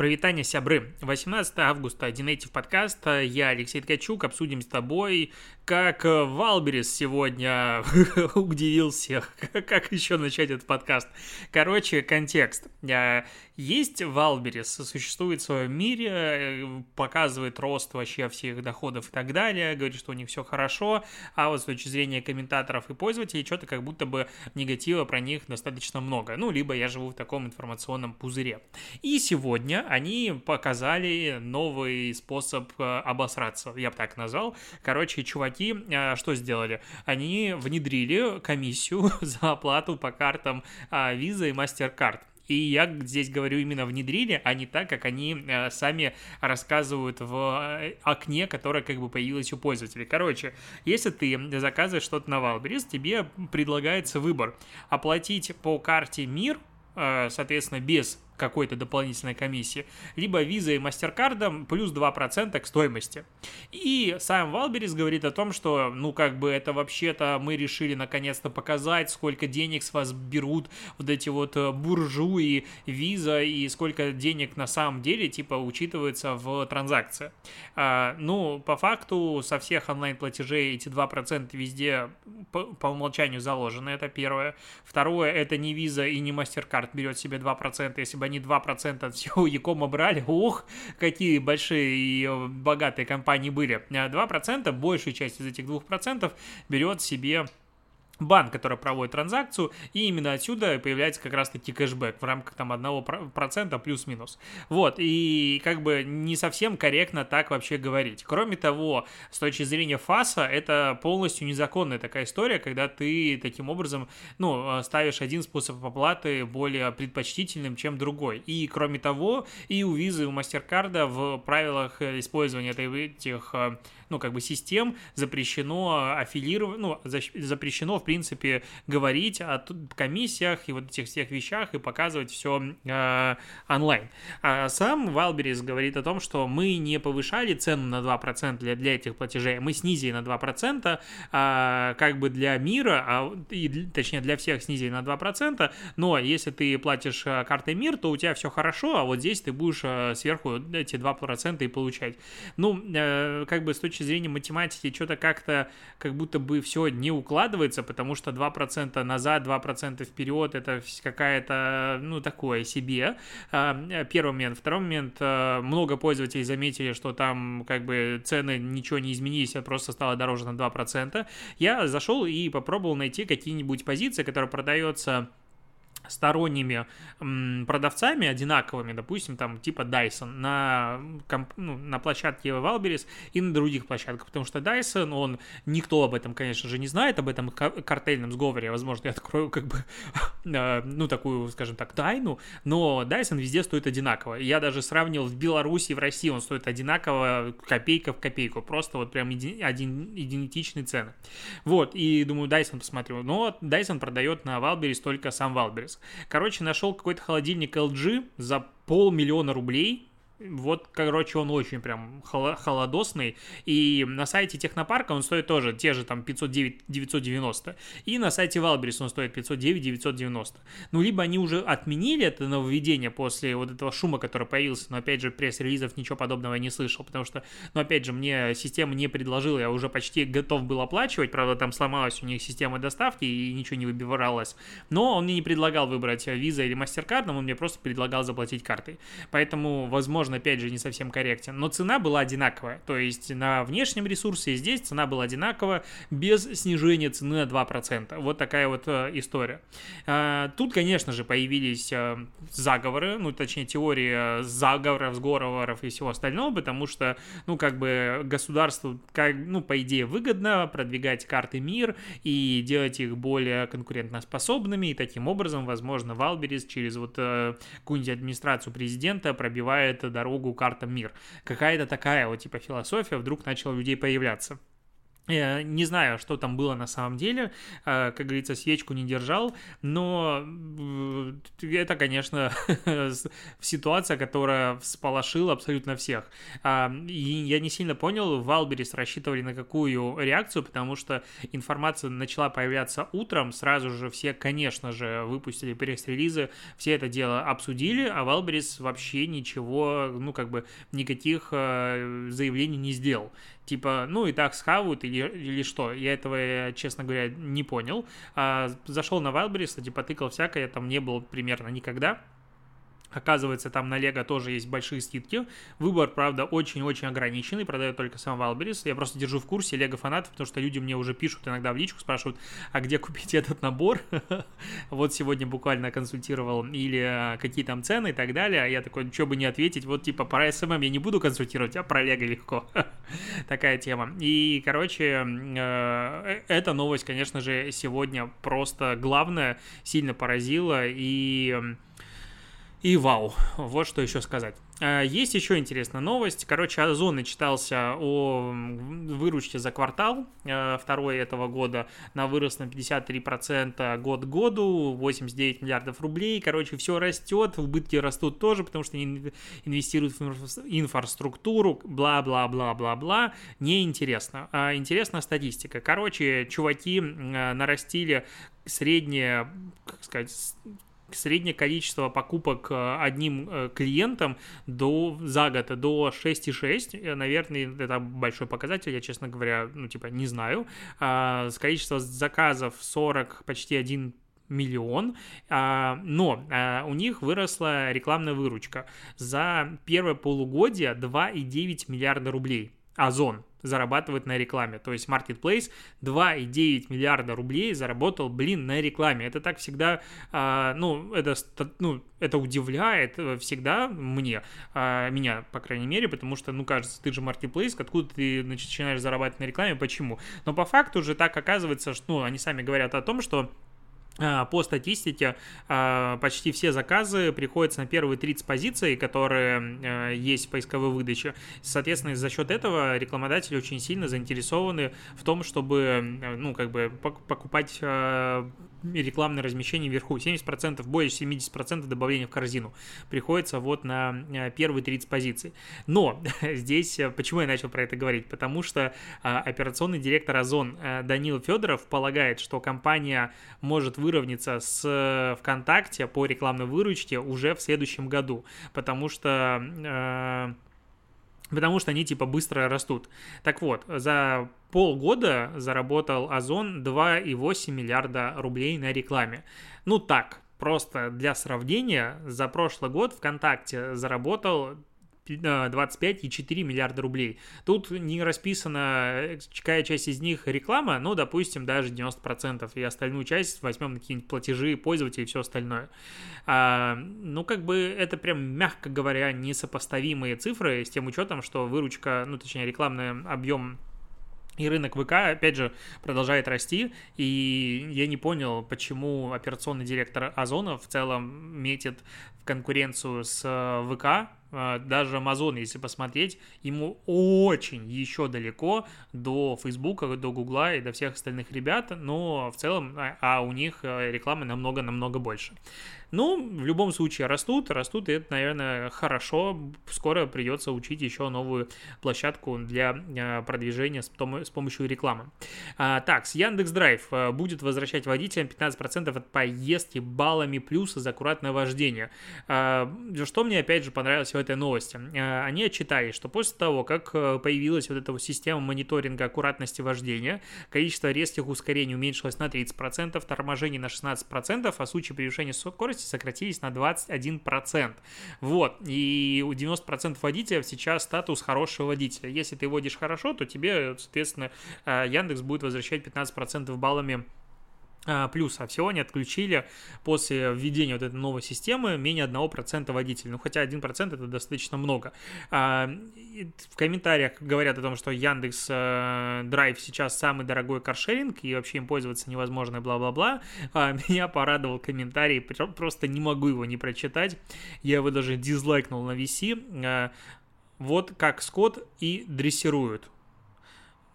Прывітанне, сябры. 18 августа, DNative подкаст. Я Алексей Ткачук. Обсудим с тобой, как Wildberries сегодня удивил всех. Как еще начать этот подкаст? Короче, контекст. Есть Wildberries, существует в своем мире, показывает рост вообще всех доходов и так далее, говорит, что у них все хорошо, а вот с точки зрения комментаторов и пользователей, что-то как будто бы негатива про них достаточно много. Ну, либо я живу в таком информационном пузыре. И сегодня они показали новый способ э, обосраться, я бы так назвал. Короче, чуваки э, что сделали? Они внедрили комиссию за оплату по картам а, Visa и MasterCard. И я здесь говорю именно внедрили, а не так, как они э, сами рассказывают в окне, которое как бы появилось у пользователей. Короче, если ты заказываешь что-то на Валберис, тебе предлагается выбор. Оплатить по карте МИР, соответственно, без какой-то дополнительной комиссии, либо виза и мастеркардом плюс 2% к стоимости. И сам Валберис говорит о том, что, ну, как бы это вообще-то мы решили наконец-то показать, сколько денег с вас берут вот эти вот э, буржуи, виза и сколько денег на самом деле, типа, учитывается в транзакции. А, ну, по факту, со всех онлайн-платежей эти 2% везде по, по умолчанию заложены, это первое. Второе, это не виза и не мастеркард берет себе 2%, если бы они 2% от всего Якома брали, ух, какие большие и э, богатые компании были. 2%, а большая часть из этих 2% берет себе банк, который проводит транзакцию, и именно отсюда появляется как раз-таки кэшбэк в рамках там 1% плюс-минус. Вот, и как бы не совсем корректно так вообще говорить. Кроме того, с точки зрения ФАСа, это полностью незаконная такая история, когда ты таким образом, ну, ставишь один способ оплаты более предпочтительным, чем другой. И кроме того, и у визы, и у Мастеркарда в правилах использования этих ну, как бы систем запрещено аффилировать, ну, запрещено, в принципе, говорить о комиссиях и вот этих всех вещах и показывать все э, онлайн. А сам Валберис говорит о том, что мы не повышали цену на 2% для, для этих платежей, мы снизили на 2%, а, как бы для мира, а, и, точнее для всех снизили на 2%, но если ты платишь э, картой МИР, то у тебя все хорошо, а вот здесь ты будешь э, сверху эти 2% и получать. Ну, э, как бы с точки точки зрения математики что-то как-то как будто бы все не укладывается, потому что 2% назад, 2% вперед, это какая-то, ну, такое себе. А, первый момент. Второй момент, а, много пользователей заметили, что там как бы цены ничего не изменились, а просто стало дороже на 2%. Я зашел и попробовал найти какие-нибудь позиции, которые продаются сторонними продавцами одинаковыми, допустим, там типа Dyson на, ну, на площадке Valberis и на других площадках, потому что Dyson, он, никто об этом, конечно же, не знает, об этом картельном сговоре, возможно, я открою как бы, э, ну, такую, скажем так, тайну, но Dyson везде стоит одинаково. Я даже сравнивал в Беларуси и в России, он стоит одинаково, копейка в копейку, просто вот прям един, один, идентичные цены. Вот, и думаю, Dyson посмотрю, но Dyson продает на Valberis только сам Valberis. Короче, нашел какой-то холодильник LG за полмиллиона рублей, вот, короче, он очень прям холодосный. И на сайте Технопарка он стоит тоже те же там 509 990. И на сайте Валберис он стоит 509 990. Ну, либо они уже отменили это нововведение после вот этого шума, который появился. Но, опять же, пресс-релизов ничего подобного я не слышал. Потому что, ну, опять же, мне система не предложила. Я уже почти готов был оплачивать. Правда, там сломалась у них система доставки и ничего не выбиралось. Но он мне не предлагал выбрать Visa или MasterCard. Он мне просто предлагал заплатить картой. Поэтому, возможно, возможно, опять же, не совсем корректен, но цена была одинаковая. То есть на внешнем ресурсе и здесь цена была одинакова без снижения цены на 2%. Вот такая вот э, история. Э, тут, конечно же, появились э, заговоры, ну, точнее, теория заговоров, сговоров и всего остального, потому что, ну, как бы государству, как, ну, по идее, выгодно продвигать карты МИР и делать их более конкурентоспособными, и таким образом, возможно, Валберис через вот какую-нибудь администрацию президента пробивает дорогу картам мир. Какая-то такая вот типа философия вдруг начала у людей появляться. Не знаю, что там было на самом деле, как говорится, свечку не держал, но это, конечно, ситуация, которая всполошила абсолютно всех. И я не сильно понял, Валберис рассчитывали на какую реакцию, потому что информация начала появляться утром, сразу же все, конечно же, выпустили пресс-релизы, все это дело обсудили, а Валберис вообще ничего, ну, как бы, никаких заявлений не сделал типа, ну и так схавают или, или что. Я этого, честно говоря, не понял. А, зашел на Wildberries, кстати, потыкал всякое, там не было примерно никогда. Оказывается, там на Лего тоже есть большие скидки. Выбор, правда, очень-очень ограниченный, продает только сам Валберис. Я просто держу в курсе Лего фанатов, потому что люди мне уже пишут иногда в личку, спрашивают, а где купить этот набор? вот сегодня буквально консультировал, или а, какие там цены и так далее. А я такой, что бы не ответить, вот типа про SMM я не буду консультировать, а про Лего легко. Такая тема. И, короче, э, эта новость, конечно же, сегодня просто главная, сильно поразила и и вау, вот что еще сказать. А, есть еще интересная новость. Короче, Озон начитался о выручке за квартал а, второй этого года. на вырос на 53% год к году, 89 миллиардов рублей. Короче, все растет, убытки растут тоже, потому что они инвестируют в инфраструктуру, бла-бла-бла-бла-бла. Неинтересно. А интересна статистика. Короче, чуваки нарастили среднее, как сказать, среднее количество покупок э, одним э, клиентом до, за год до 6,6, э, наверное, это большой показатель, я, честно говоря, ну, типа, не знаю. А, с количества заказов 40, почти 1 миллион, а, но у них выросла рекламная выручка. За первое полугодие 2,9 миллиарда рублей. Озон зарабатывает на рекламе. То есть Marketplace 2,9 миллиарда рублей заработал, блин, на рекламе. Это так всегда, а, ну, это, ну, это удивляет э, всегда мне, а, меня, по крайней мере, потому что, ну, кажется, ты же Marketplace, откуда ты начинаешь зарабатывать на рекламе, почему? Но по факту же так оказывается, что, ну, они сами говорят о том, что по статистике, а, почти все заказы приходятся на первые 30 позиций, которые а, есть в поисковой выдаче. Соответственно, за счет этого рекламодатели очень сильно заинтересованы в том, чтобы, ну, как бы покупать рекламное размещение вверху. 70%, больше 70% добавления в корзину приходится вот на первые 30 позиций. Но здесь, почему я начал про это говорить? Потому что операционный директор Озон Данил Федоров полагает, что компания может вы выровняться с э, ВКонтакте по рекламной выручке уже в следующем году, потому что... Э, потому что они типа быстро растут. Так вот, за полгода заработал Озон 2,8 миллиарда рублей на рекламе. Ну так, просто для сравнения, за прошлый год ВКонтакте заработал 25,4 миллиарда рублей. Тут не расписана, какая часть из них реклама, но, допустим, даже 90%, и остальную часть возьмем какие-нибудь платежи пользователей и все остальное. А, ну, как бы это прям, мягко говоря, несопоставимые цифры с тем учетом, что выручка, ну, точнее, рекламный объем и рынок ВК, опять же, продолжает расти, и я не понял, почему операционный директор Озона в целом метит в конкуренцию с ВК, а, даже Amazon, если посмотреть, ему очень еще далеко до Фейсбука, до Гугла и до всех остальных ребят, но в целом, а, а у них э, рекламы намного-намного больше. Ну, в любом случае растут, растут, и это, наверное, хорошо. Скоро придется учить еще новую площадку для э, продвижения с помощью рекламы. А, так, с Яндекс Драйв э, будет возвращать водителям 15% от поездки баллами плюса за аккуратное вождение. А, что мне, опять же, понравилось в этой новости? А, они отчитали, что после того, как появилась вот эта система мониторинга аккуратности вождения, количество резких ускорений уменьшилось на 30%, торможений на 16%, а случаи превышения скорости скорости сократились на 21%. Вот, и у 90% водителей сейчас статус хорошего водителя. Если ты водишь хорошо, то тебе, соответственно, э, Яндекс будет возвращать 15% баллами плюс, а всего они отключили после введения вот этой новой системы менее 1% водителей. Ну, хотя 1% это достаточно много. А, в комментариях говорят о том, что Яндекс э, Драйв сейчас самый дорогой каршеринг, и вообще им пользоваться невозможно, и бла-бла-бла. А, меня порадовал комментарий, просто не могу его не прочитать. Я его даже дизлайкнул на VC. Вот как Скотт и дрессируют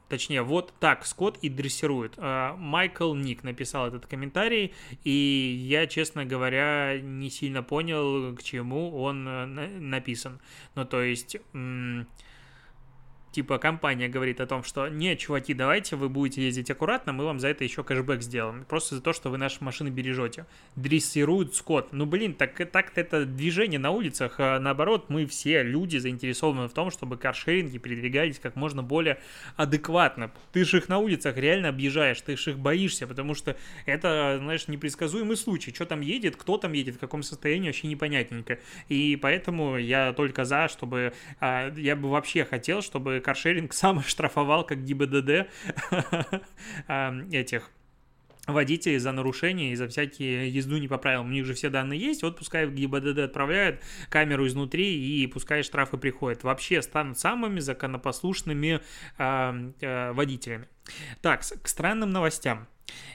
Точнее, вот так Скотт и дрессирует. А, Майкл Ник написал этот комментарий, и я, честно говоря, не сильно понял, к чему он э, написан. Ну, то есть типа компания говорит о том, что не, чуваки, давайте вы будете ездить аккуратно, мы вам за это еще кэшбэк сделаем. Просто за то, что вы наши машины бережете. Дрессирует скот. Ну, блин, так, так это движение на улицах. А наоборот, мы все люди заинтересованы в том, чтобы каршеринги передвигались как можно более адекватно. Ты же их на улицах реально объезжаешь, ты же их боишься, потому что это, знаешь, непредсказуемый случай. Что там едет, кто там едет, в каком состоянии, вообще непонятненько. И поэтому я только за, чтобы... А, я бы вообще хотел, чтобы каршеринг сам штрафовал, как ГИБДД, этих водителей за нарушения и за всякие езду не по правилам. У них же все данные есть, вот пускай в ГИБДД отправляют камеру изнутри и пускай штрафы приходят. Вообще станут самыми законопослушными э, э, водителями. Так, к странным новостям.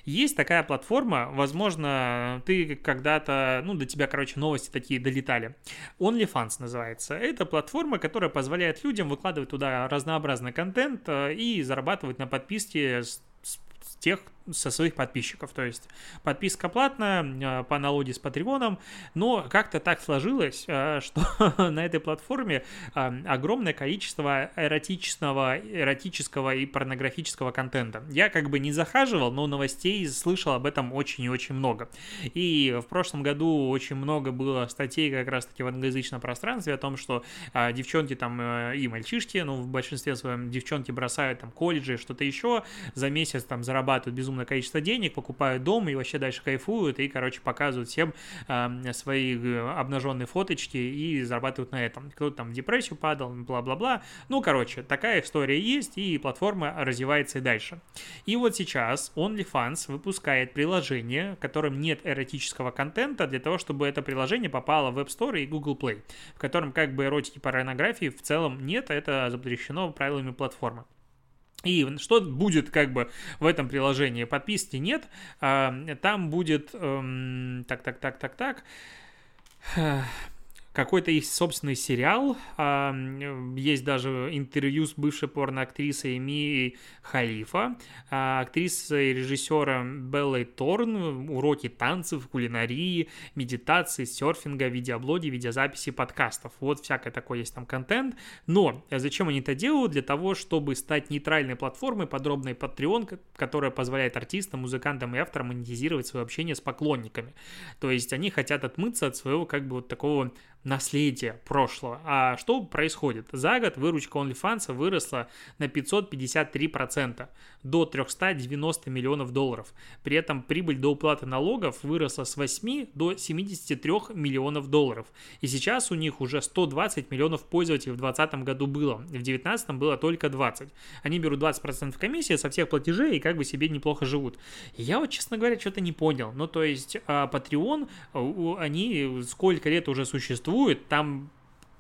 Есть такая платформа, возможно, ты когда-то, ну, до тебя, короче, новости такие долетали. OnlyFans называется. Это платформа, которая позволяет людям выкладывать туда разнообразный контент э, и зарабатывать на подписке с тех, со своих подписчиков. То есть подписка платная э, по аналогии с Патреоном, но как-то так сложилось, э, что на этой платформе э, огромное количество эротичного, эротического и порнографического контента. Я как бы не захаживал, но новостей слышал об этом очень и очень много. И в прошлом году очень много было статей как раз-таки в англоязычном пространстве о том, что девчонки там и мальчишки, ну в большинстве своем девчонки бросают там колледжи, что-то еще, за месяц там зарабатывают безумно огромное количество денег, покупают дом и вообще дальше кайфуют, и, короче, показывают всем э, свои обнаженные фоточки и зарабатывают на этом. Кто-то там в депрессию падал, бла-бла-бла. Ну, короче, такая история есть, и платформа развивается и дальше. И вот сейчас OnlyFans выпускает приложение, в котором нет эротического контента, для того, чтобы это приложение попало в App Store и Google Play, в котором как бы эротики порнографии в целом нет, это запрещено правилами платформы. И что будет как бы в этом приложении? Подписки нет, а, там будет, эм, так, так, так, так, так, какой-то есть собственный сериал, а, есть даже интервью с бывшей порноактрисой Ми Халифа, а, актрисой и режиссером Беллой Торн, уроки танцев, кулинарии, медитации, серфинга, видеоблоги, видеозаписи, подкастов. Вот всякое такое есть там контент. Но зачем они это делают? Для того, чтобы стать нейтральной платформой, подробной Patreon, которая позволяет артистам, музыкантам и авторам монетизировать свое общение с поклонниками. То есть они хотят отмыться от своего как бы вот такого наследие прошлого. А что происходит? За год выручка OnlyFans выросла на 553% до 390 миллионов долларов. При этом прибыль до уплаты налогов выросла с 8 до 73 миллионов долларов. И сейчас у них уже 120 миллионов пользователей в 2020 году было. В 2019 было только 20. Они берут 20% комиссии со всех платежей и как бы себе неплохо живут. Я вот, честно говоря, что-то не понял. Ну, то есть, а, Patreon, они сколько лет уже существуют, там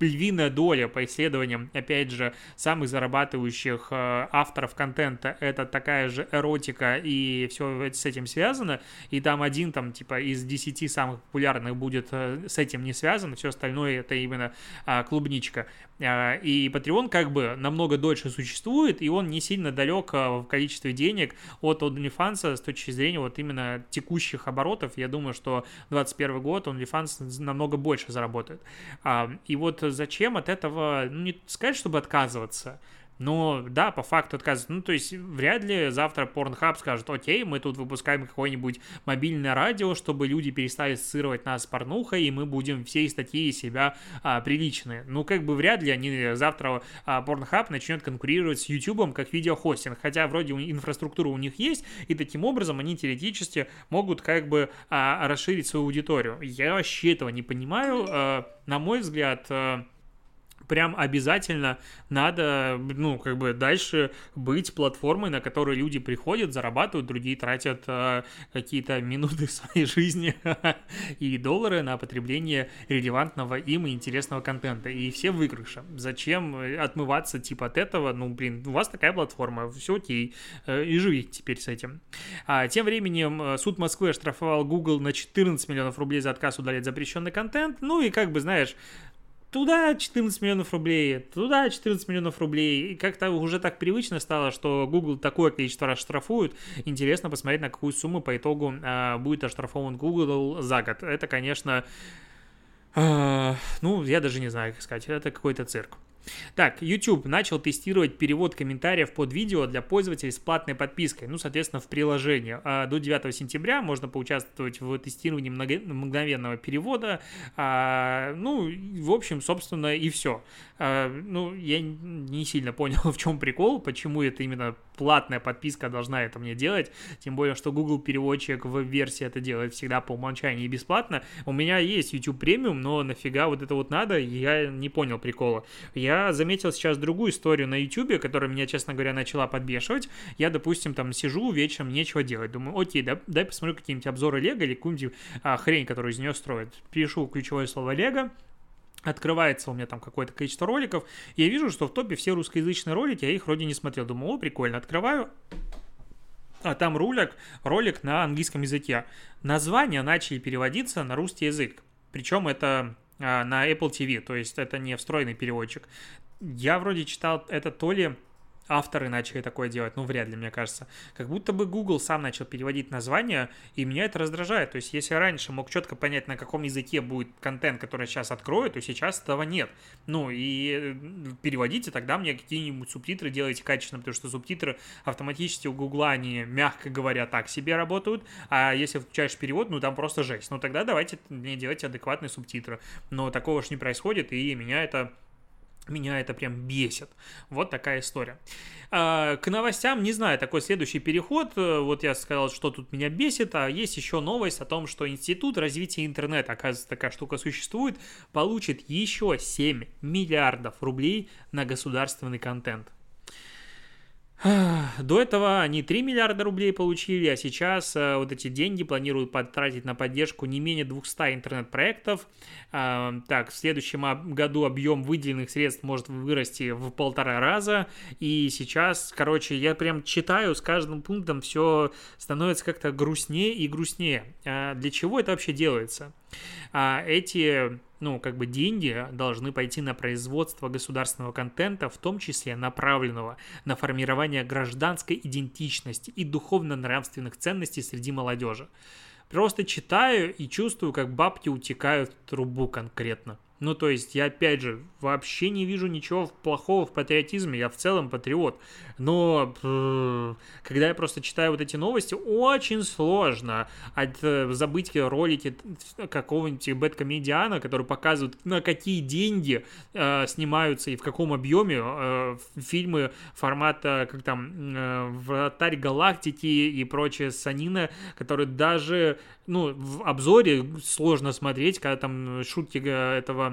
львиная доля по исследованиям, опять же, самых зарабатывающих э, авторов контента, это такая же эротика и все с этим связано, и там один там типа из 10 самых популярных будет э, с этим не связан, все остальное это именно а, клубничка. А, и Patreon как бы намного дольше существует, и он не сильно далек а, в количестве денег от OnlyFans с точки зрения вот именно текущих оборотов. Я думаю, что 2021 год OnlyFans намного больше заработает. А, и вот зачем от этого, ну не сказать, чтобы отказываться, но да, по факту отказываются. Ну, то есть вряд ли завтра Pornhub скажет, окей, мы тут выпускаем какое-нибудь мобильное радио, чтобы люди перестали ассоциировать нас с порнухой, и мы будем все статьи себя а, приличные. Ну, как бы вряд ли они завтра а, Pornhub начнет конкурировать с YouTube как видеохостинг, хотя вроде инфраструктура у них есть, и таким образом они теоретически могут как бы а, расширить свою аудиторию. Я вообще этого не понимаю. А, на мой взгляд, а, прям обязательно надо, ну, как бы дальше быть платформой, на которой люди приходят, зарабатывают, другие тратят э, какие-то минуты своей жизни и доллары на потребление релевантного им и интересного контента. И все выигрыши. Зачем отмываться типа от этого? Ну, блин, у вас такая платформа, все окей, э, и живите теперь с этим. А, тем временем э, суд Москвы оштрафовал Google на 14 миллионов рублей за отказ удалять запрещенный контент. Ну и как бы, знаешь, туда 14 миллионов рублей, туда 14 миллионов рублей. И как-то уже так привычно стало, что Google такое количество раз штрафуют. Интересно посмотреть, на какую сумму по итогу э, будет оштрафован Google за год. Это, конечно, э, ну, я даже не знаю, как сказать, это какой-то цирк. Так, YouTube начал тестировать перевод комментариев под видео для пользователей с платной подпиской, ну, соответственно, в приложении. А до 9 сентября можно поучаствовать в тестировании мгновенного перевода. А, ну, в общем, собственно, и все. А, ну, я не сильно понял, в чем прикол, почему это именно платная подписка должна это мне делать, тем более, что Google переводчик в версии это делает всегда по умолчанию и бесплатно. У меня есть YouTube премиум, но нафига вот это вот надо, я не понял прикола. Я заметил сейчас другую историю на YouTube, которая меня, честно говоря, начала подбешивать. Я, допустим, там сижу вечером, нечего делать. Думаю, окей, да, дай посмотрю какие-нибудь обзоры Лего или какую-нибудь а, хрень, которую из нее строят. Пишу ключевое слово Лего, открывается у меня там какое-то количество роликов, я вижу, что в топе все русскоязычные ролики, я их вроде не смотрел. Думаю, о, прикольно, открываю, а там ролик, ролик на английском языке. Названия начали переводиться на русский язык. Причем это на Apple TV, то есть это не встроенный переводчик. Я вроде читал это то ли авторы начали такое делать, ну, вряд ли, мне кажется. Как будто бы Google сам начал переводить названия, и меня это раздражает. То есть, если раньше мог четко понять, на каком языке будет контент, который сейчас открою, то сейчас этого нет. Ну, и э, переводите тогда мне какие-нибудь субтитры, делайте качественно, потому что субтитры автоматически у Гугла, они, мягко говоря, так себе работают, а если включаешь перевод, ну, там просто жесть. Ну, тогда давайте мне делать адекватные субтитры. Но такого ж не происходит, и меня это меня это прям бесит. Вот такая история. А, к новостям, не знаю, такой следующий переход. Вот я сказал, что тут меня бесит, а есть еще новость о том, что Институт развития интернета, оказывается, такая штука существует, получит еще 7 миллиардов рублей на государственный контент. До этого они 3 миллиарда рублей получили, а сейчас э, вот эти деньги планируют потратить на поддержку не менее 200 интернет-проектов. Э, так, в следующем году объем выделенных средств может вырасти в полтора раза. И сейчас, короче, я прям читаю, с каждым пунктом все становится как-то грустнее и грустнее. А для чего это вообще делается? А эти ну, как бы деньги должны пойти на производство государственного контента, в том числе направленного на формирование гражданской идентичности и духовно-нравственных ценностей среди молодежи. Просто читаю и чувствую, как бабки утекают в трубу конкретно. Ну, то есть, я, опять же, вообще не вижу ничего плохого в патриотизме, я в целом патриот. Но когда я просто читаю вот эти новости, очень сложно от, э, забыть ролики какого-нибудь бэткомедиана, который показывает, на какие деньги э, снимаются и в каком объеме э, фильмы формата, как там, э, «Вратарь галактики» и прочее санина, которые даже, ну, в обзоре сложно смотреть, когда там шутки э, этого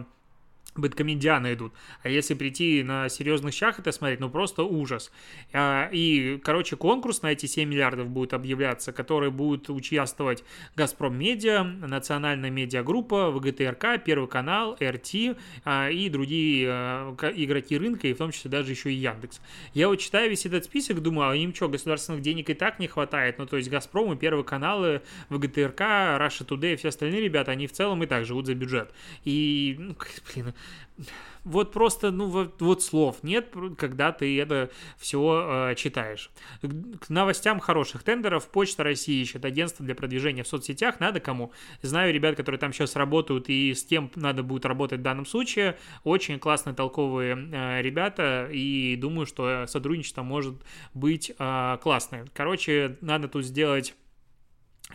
бэткомедианы идут. А если прийти на серьезных щах это смотреть, ну просто ужас. А, и, короче, конкурс на эти 7 миллиардов будет объявляться, который будет участвовать Газпром Медиа, Национальная медиагруппа, ВГТРК, Первый канал, РТ а, и другие а, игроки рынка, и в том числе даже еще и Яндекс. Я вот читаю весь этот список, думаю, а им что, государственных денег и так не хватает? Ну, то есть Газпром и Первый каналы, ВГТРК, Russia Today и все остальные ребята, они в целом и так живут за бюджет. И, ну, блин, вот просто, ну, вот, вот слов нет, когда ты это все э, читаешь. К новостям хороших тендеров Почта России ищет агентство для продвижения в соцсетях. Надо кому? Знаю ребят, которые там сейчас работают, и с кем надо будет работать в данном случае. Очень классные, толковые э, ребята, и думаю, что сотрудничество может быть э, классное. Короче, надо тут сделать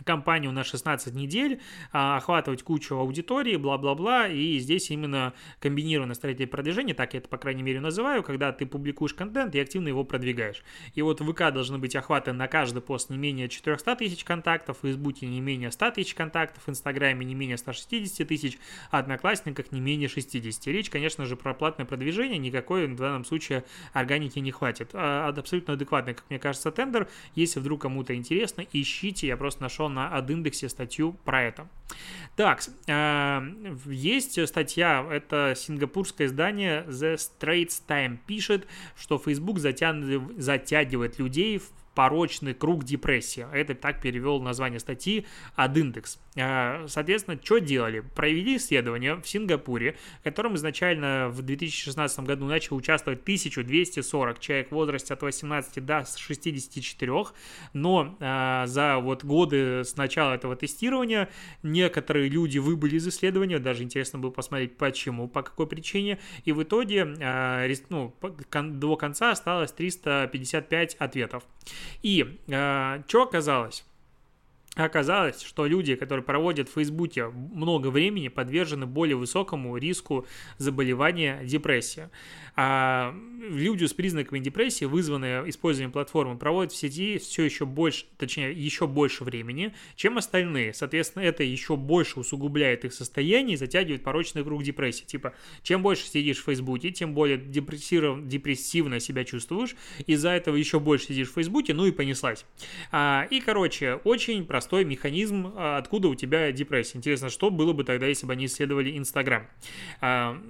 компанию на 16 недель, а, охватывать кучу аудитории, бла-бла-бла, и здесь именно комбинированное стратегия продвижения, так я это, по крайней мере, называю, когда ты публикуешь контент и активно его продвигаешь. И вот в ВК должны быть охваты на каждый пост не менее 400 тысяч контактов, в Фейсбуке не менее 100 тысяч контактов, в Инстаграме не менее 160 тысяч, а Одноклассниках не менее 60. Речь, конечно же, про платное продвижение, никакой в данном случае органики не хватит. А, абсолютно адекватный, как мне кажется, тендер. Если вдруг кому-то интересно, ищите, я просто нашел нашел на Адиндексе статью про это. Так, есть статья, это сингапурское издание The Straits Time пишет, что Facebook затягивает людей в порочный круг депрессии. Это так перевел название статьи Адиндекс. А, соответственно, что делали? Провели исследование в Сингапуре, в котором изначально в 2016 году начало участвовать 1240 человек в возрасте от 18 до 64, но а, за вот годы с начала этого тестирования некоторые люди выбыли из исследования, даже интересно было посмотреть почему, по какой причине, и в итоге а, ну, до конца осталось 355 ответов. И что оказалось? Оказалось, что люди, которые проводят в Фейсбуке много времени, подвержены более высокому риску заболевания депрессией. А люди с признаками депрессии, вызванные использованием платформы, проводят в сети все еще больше, точнее, еще больше времени, чем остальные. Соответственно, это еще больше усугубляет их состояние и затягивает порочный круг депрессии. Типа, чем больше сидишь в Фейсбуке, тем более депрессивно себя чувствуешь, из-за этого еще больше сидишь в Фейсбуке, ну и понеслась. А, и, короче, очень простой механизм, а, откуда у тебя депрессия. Интересно, что было бы тогда, если бы они исследовали Инстаграм. А,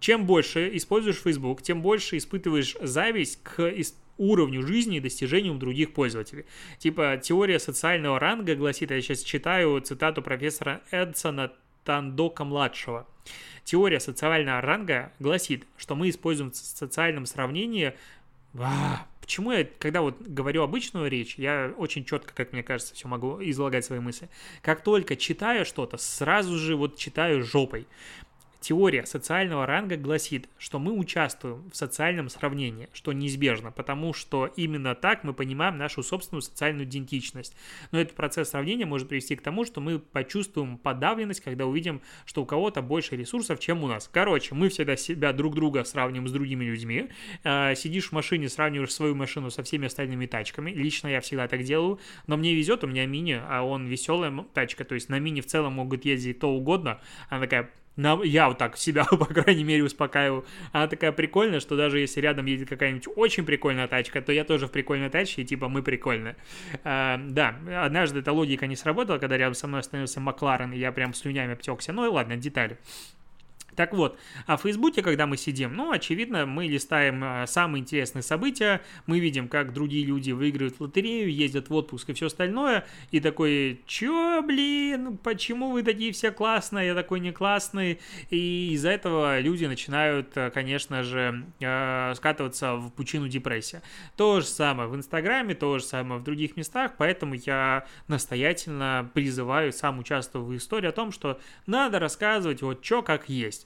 чем больше используешь Facebook, тем больше испытываешь зависть к уровню жизни и достижениям других пользователей. Типа теория социального ранга гласит, я сейчас читаю цитату профессора Эдсона Тандока-младшего. Теория социального ранга гласит, что мы используем в социальном сравнении Почему я, когда вот говорю обычную речь, я очень четко, как мне кажется, все могу излагать свои мысли. Как только читаю что-то, сразу же вот читаю жопой. Теория социального ранга гласит, что мы участвуем в социальном сравнении, что неизбежно, потому что именно так мы понимаем нашу собственную социальную идентичность. Но этот процесс сравнения может привести к тому, что мы почувствуем подавленность, когда увидим, что у кого-то больше ресурсов, чем у нас. Короче, мы всегда себя друг друга сравниваем с другими людьми. А, сидишь в машине, сравниваешь свою машину со всеми остальными тачками. Лично я всегда так делаю, но мне везет, у меня мини, а он веселая тачка, то есть на мини в целом могут ездить то угодно. Она такая на, я вот так себя, по крайней мере, успокаиваю. Она такая прикольная, что даже если рядом едет какая-нибудь очень прикольная тачка, то я тоже в прикольной тачке, и типа мы прикольные. А, да, однажды эта логика не сработала, когда рядом со мной остановился Макларен, и я прям слюнями обтекся. Ну и ладно, детали. Так вот, а в Фейсбуке, когда мы сидим, ну, очевидно, мы листаем а, самые интересные события, мы видим, как другие люди выигрывают лотерею, ездят в отпуск и все остальное, и такой, чё, блин, почему вы такие все классные, я такой не классный, и из-за этого люди начинают, а, конечно же, а, скатываться в пучину депрессии. То же самое в Инстаграме, то же самое в других местах, поэтому я настоятельно призываю сам участвовать в истории о том, что надо рассказывать вот чё как есть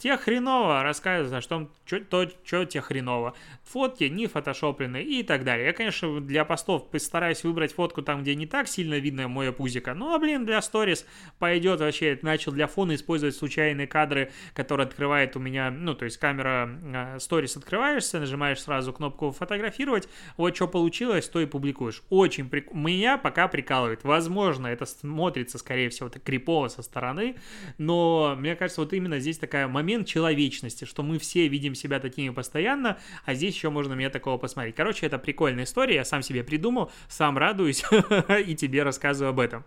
те хреново рассказывают, о том, что, то, что те хреново. Фотки не фотошопленные и так далее. Я, конечно, для постов постараюсь выбрать фотку там, где не так сильно видно мое пузико. А, блин, для сторис пойдет вообще. Начал для фона использовать случайные кадры, которые открывает у меня, ну, то есть камера сторис э, открываешься, нажимаешь сразу кнопку фотографировать. Вот что получилось, то и публикуешь. Очень прик... Меня пока прикалывает. Возможно, это смотрится, скорее всего, так крипово со стороны, но мне кажется, вот именно здесь такая момент момент человечности, что мы все видим себя такими постоянно, а здесь еще можно мне такого посмотреть. Короче, это прикольная история, я сам себе придумал, сам радуюсь и тебе рассказываю об этом.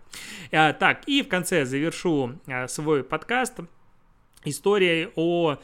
А, так, и в конце завершу а, свой подкаст историей о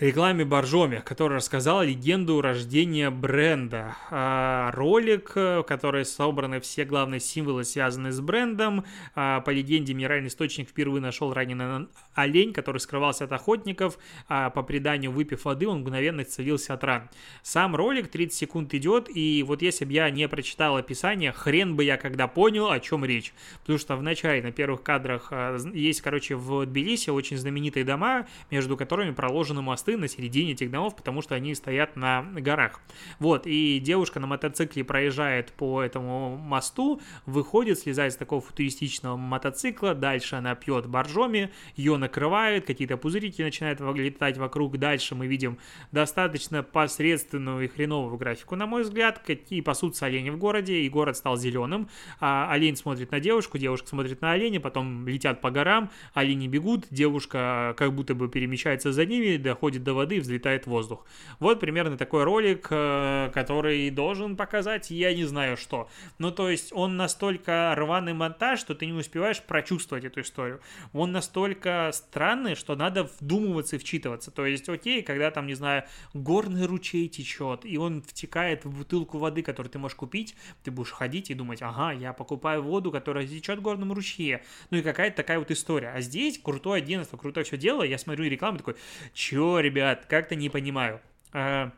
рекламе Боржоми, который рассказал легенду рождения бренда. А, ролик, в который собраны все главные символы, связанные с брендом. А, по легенде, минеральный источник впервые нашел раненый олень, который скрывался от охотников. А, по преданию, выпив воды, он мгновенно исцелился от ран. Сам ролик 30 секунд идет, и вот если бы я не прочитал описание, хрен бы я когда понял, о чем речь. Потому что в начале, на первых кадрах, есть, короче, в Тбилиси очень знаменитые дома, между которыми проложены мосты мосты на середине этих домов, потому что они стоят на горах. Вот, и девушка на мотоцикле проезжает по этому мосту, выходит, слезает с такого футуристичного мотоцикла, дальше она пьет боржоми, ее накрывает, какие-то пузырики начинают летать вокруг, дальше мы видим достаточно посредственную и хреновую графику, на мой взгляд, какие пасутся олени в городе, и город стал зеленым, а олень смотрит на девушку, девушка смотрит на оленя, потом летят по горам, олени бегут, девушка как будто бы перемещается за ними, доходит доходит до воды и взлетает в воздух. Вот примерно такой ролик, э, который должен показать, я не знаю что. Ну, то есть он настолько рваный монтаж, что ты не успеваешь прочувствовать эту историю. Он настолько странный, что надо вдумываться и вчитываться. То есть, окей, когда там, не знаю, горный ручей течет, и он втекает в бутылку воды, которую ты можешь купить, ты будешь ходить и думать, ага, я покупаю воду, которая течет в горном ручье. Ну и какая-то такая вот история. А здесь крутое агентство, крутое все дело, я смотрю рекламу такой, чё, ребят, как-то не понимаю. А,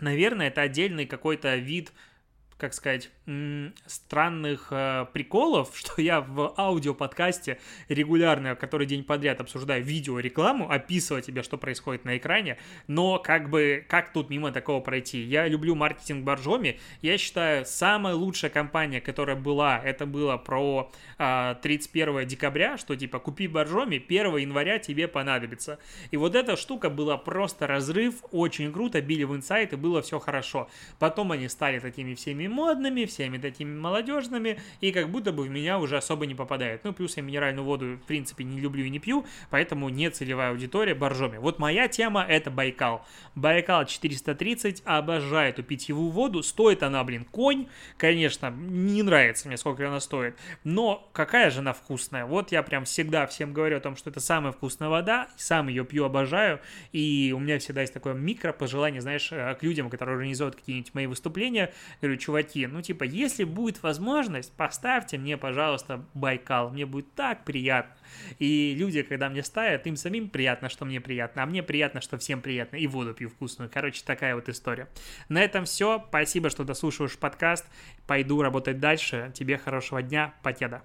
наверное, это отдельный какой-то вид как сказать, странных э, приколов, что я в аудиоподкасте регулярно, который день подряд обсуждаю видеорекламу, описывая тебе, что происходит на экране, но как бы, как тут мимо такого пройти? Я люблю маркетинг Боржоми, я считаю, самая лучшая компания, которая была, это было про э, 31 декабря, что типа купи Боржоми, 1 января тебе понадобится. И вот эта штука была просто разрыв, очень круто, били в инсайт, и было все хорошо. Потом они стали такими всеми модными, всеми такими молодежными, и как будто бы в меня уже особо не попадает. Ну, плюс я минеральную воду, в принципе, не люблю и не пью, поэтому не целевая аудитория боржоми. Вот моя тема — это Байкал. Байкал 430, обожаю эту питьевую воду, стоит она, блин, конь, конечно, не нравится мне, сколько она стоит, но какая же она вкусная. Вот я прям всегда всем говорю о том, что это самая вкусная вода, сам ее пью, обожаю, и у меня всегда есть такое микро пожелание, знаешь, э, к людям, которые организуют какие-нибудь мои выступления, говорю, чувак, чуваки, ну типа, если будет возможность, поставьте мне, пожалуйста, Байкал, мне будет так приятно. И люди, когда мне ставят, им самим приятно, что мне приятно, а мне приятно, что всем приятно, и воду пью вкусную. Короче, такая вот история. На этом все. Спасибо, что дослушиваешь подкаст. Пойду работать дальше. Тебе хорошего дня. Покеда.